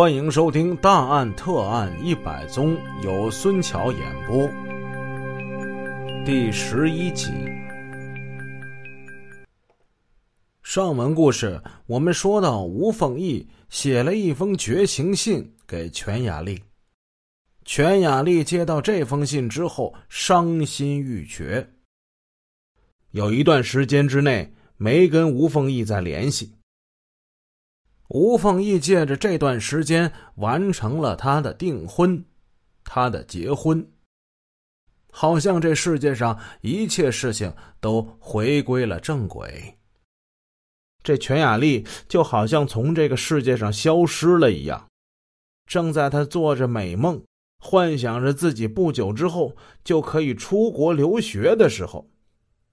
欢迎收听《大案特案一百宗》，由孙桥演播。第十一集。上文故事我们说到，吴凤义写了一封绝情信给全雅丽。全雅丽接到这封信之后，伤心欲绝，有一段时间之内没跟吴凤义再联系。吴凤义借着这段时间完成了他的订婚，他的结婚。好像这世界上一切事情都回归了正轨。这全雅丽就好像从这个世界上消失了一样。正在他做着美梦，幻想着自己不久之后就可以出国留学的时候，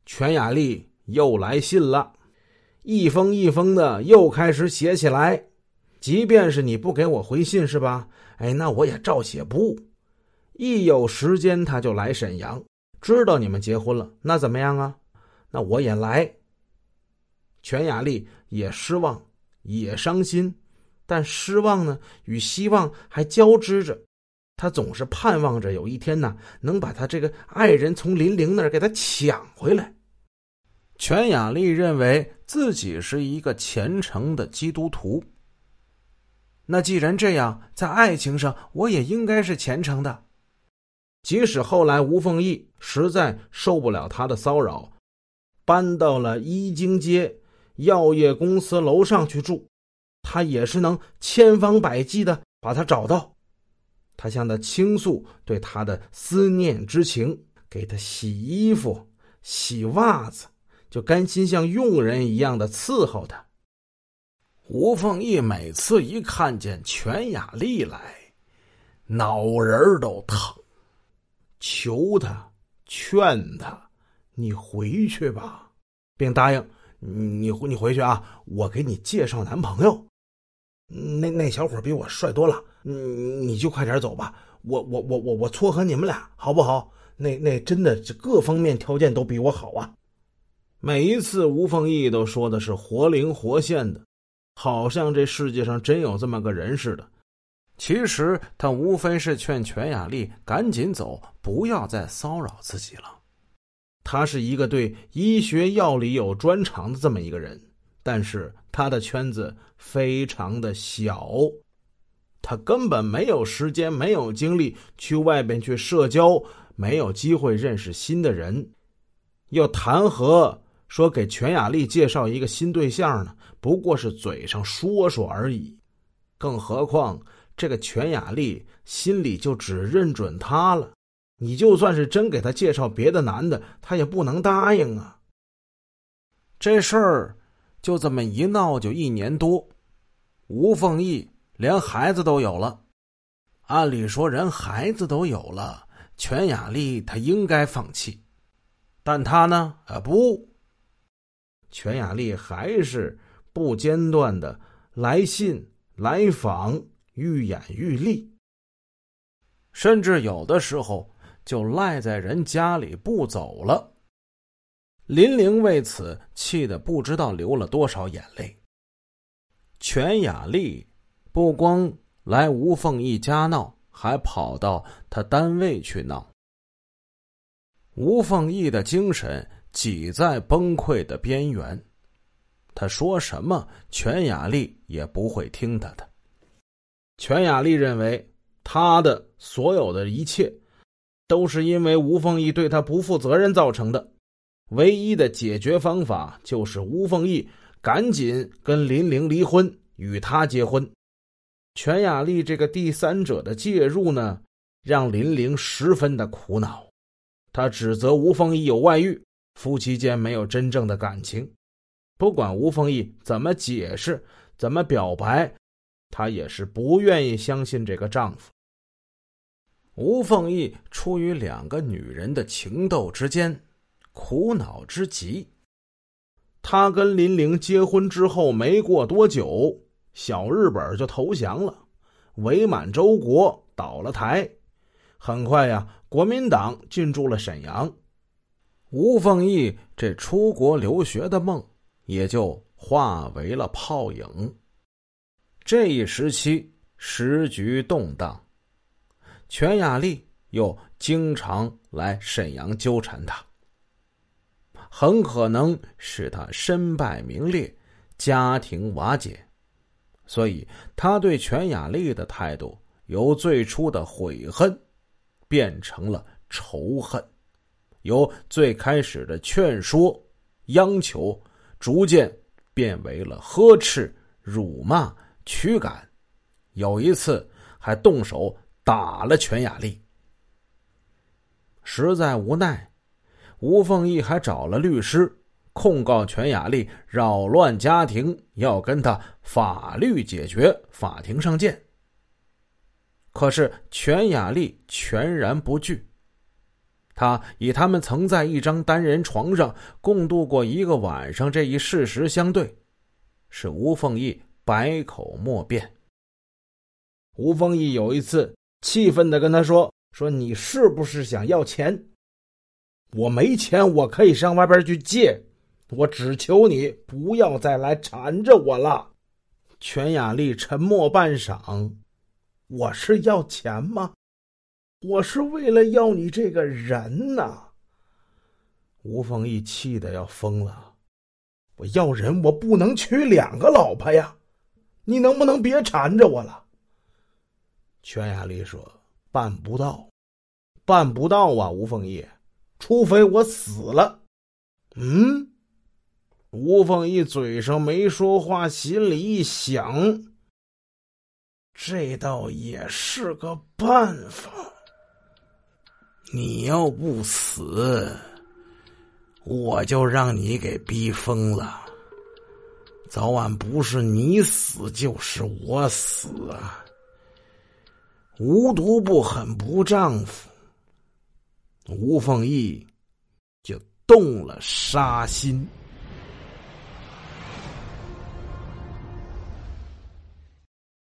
全雅丽又来信了。一封一封的又开始写起来，即便是你不给我回信是吧？哎，那我也照写不误。一有时间他就来沈阳，知道你们结婚了，那怎么样啊？那我也来。全雅丽也失望，也伤心，但失望呢与希望还交织着。他总是盼望着有一天呢，能把他这个爱人从林玲那儿给他抢回来。全雅丽认为自己是一个虔诚的基督徒。那既然这样，在爱情上我也应该是虔诚的。即使后来吴凤义实在受不了他的骚扰，搬到了一经街药业公司楼上去住，他也是能千方百计的把他找到。他向他倾诉对他的思念之情，给他洗衣服、洗袜子。就甘心像佣人一样的伺候他。吴凤义每次一看见全雅丽来，脑仁都疼，求他，劝他，你回去吧，并答应你你回去啊，我给你介绍男朋友。那那小伙比我帅多了，你就快点走吧，我我我我我撮合你们俩好不好？那那真的这各方面条件都比我好啊。每一次，吴凤义都说的是活灵活现的，好像这世界上真有这么个人似的。其实他无非是劝全雅丽赶紧走，不要再骚扰自己了。他是一个对医学药理有专长的这么一个人，但是他的圈子非常的小，他根本没有时间、没有精力去外边去社交，没有机会认识新的人，又谈何？说给全雅丽介绍一个新对象呢，不过是嘴上说说而已。更何况这个全雅丽心里就只认准他了，你就算是真给他介绍别的男的，他也不能答应啊。这事儿就这么一闹就一年多，吴凤义连孩子都有了。按理说人孩子都有了，全雅丽她应该放弃，但他呢，啊不。全雅丽还是不间断的来信来访，愈演愈烈，甚至有的时候就赖在人家里不走了。林玲为此气得不知道流了多少眼泪。全雅丽不光来吴凤义家闹，还跑到他单位去闹。吴凤义的精神。挤在崩溃的边缘，他说什么，全雅丽也不会听他的。全雅丽认为，他的所有的一切，都是因为吴凤仪对他不负责任造成的。唯一的解决方法就是吴凤仪赶紧跟林玲离婚，与他结婚。全雅丽这个第三者的介入呢，让林玲十分的苦恼，他指责吴凤仪有外遇。夫妻间没有真正的感情，不管吴凤义怎么解释、怎么表白，她也是不愿意相信这个丈夫。吴凤义出于两个女人的情斗之间，苦恼之极。他跟林玲结婚之后没过多久，小日本就投降了，伪满洲国倒了台，很快呀，国民党进驻了沈阳。吴凤义这出国留学的梦也就化为了泡影。这一时期，时局动荡，全雅丽又经常来沈阳纠缠他，很可能使他身败名裂，家庭瓦解。所以，他对全雅丽的态度由最初的悔恨变成了仇恨，由最开始的劝说、央求，逐渐变为了呵斥、辱骂、驱赶。有一次还动手打了全雅丽，实在无奈，吴凤义还找了律师控告全雅丽扰乱家庭，要跟他法律解决，法庭上见。可是全雅丽全然不惧，他以他们曾在一张单人床上共度过一个晚上这一事实相对，是吴凤义百口莫辩。吴凤义有一次气愤的跟他说：“说你是不是想要钱？我没钱，我可以上外边去借。我只求你不要再来缠着我了。”全雅丽沉默半晌：“我是要钱吗？我是为了要你这个人呐。”吴凤义气得要疯了：“我要人，我不能娶两个老婆呀！你能不能别缠着我了？”全雅丽说：“办不到，办不到啊！吴凤义，除非我死了。”嗯，吴凤义嘴上没说话，心里一想：“这倒也是个办法。你要不死，我就让你给逼疯了。早晚不是你死，就是我死啊！”无毒不狠不丈夫，吴凤义就动了杀心。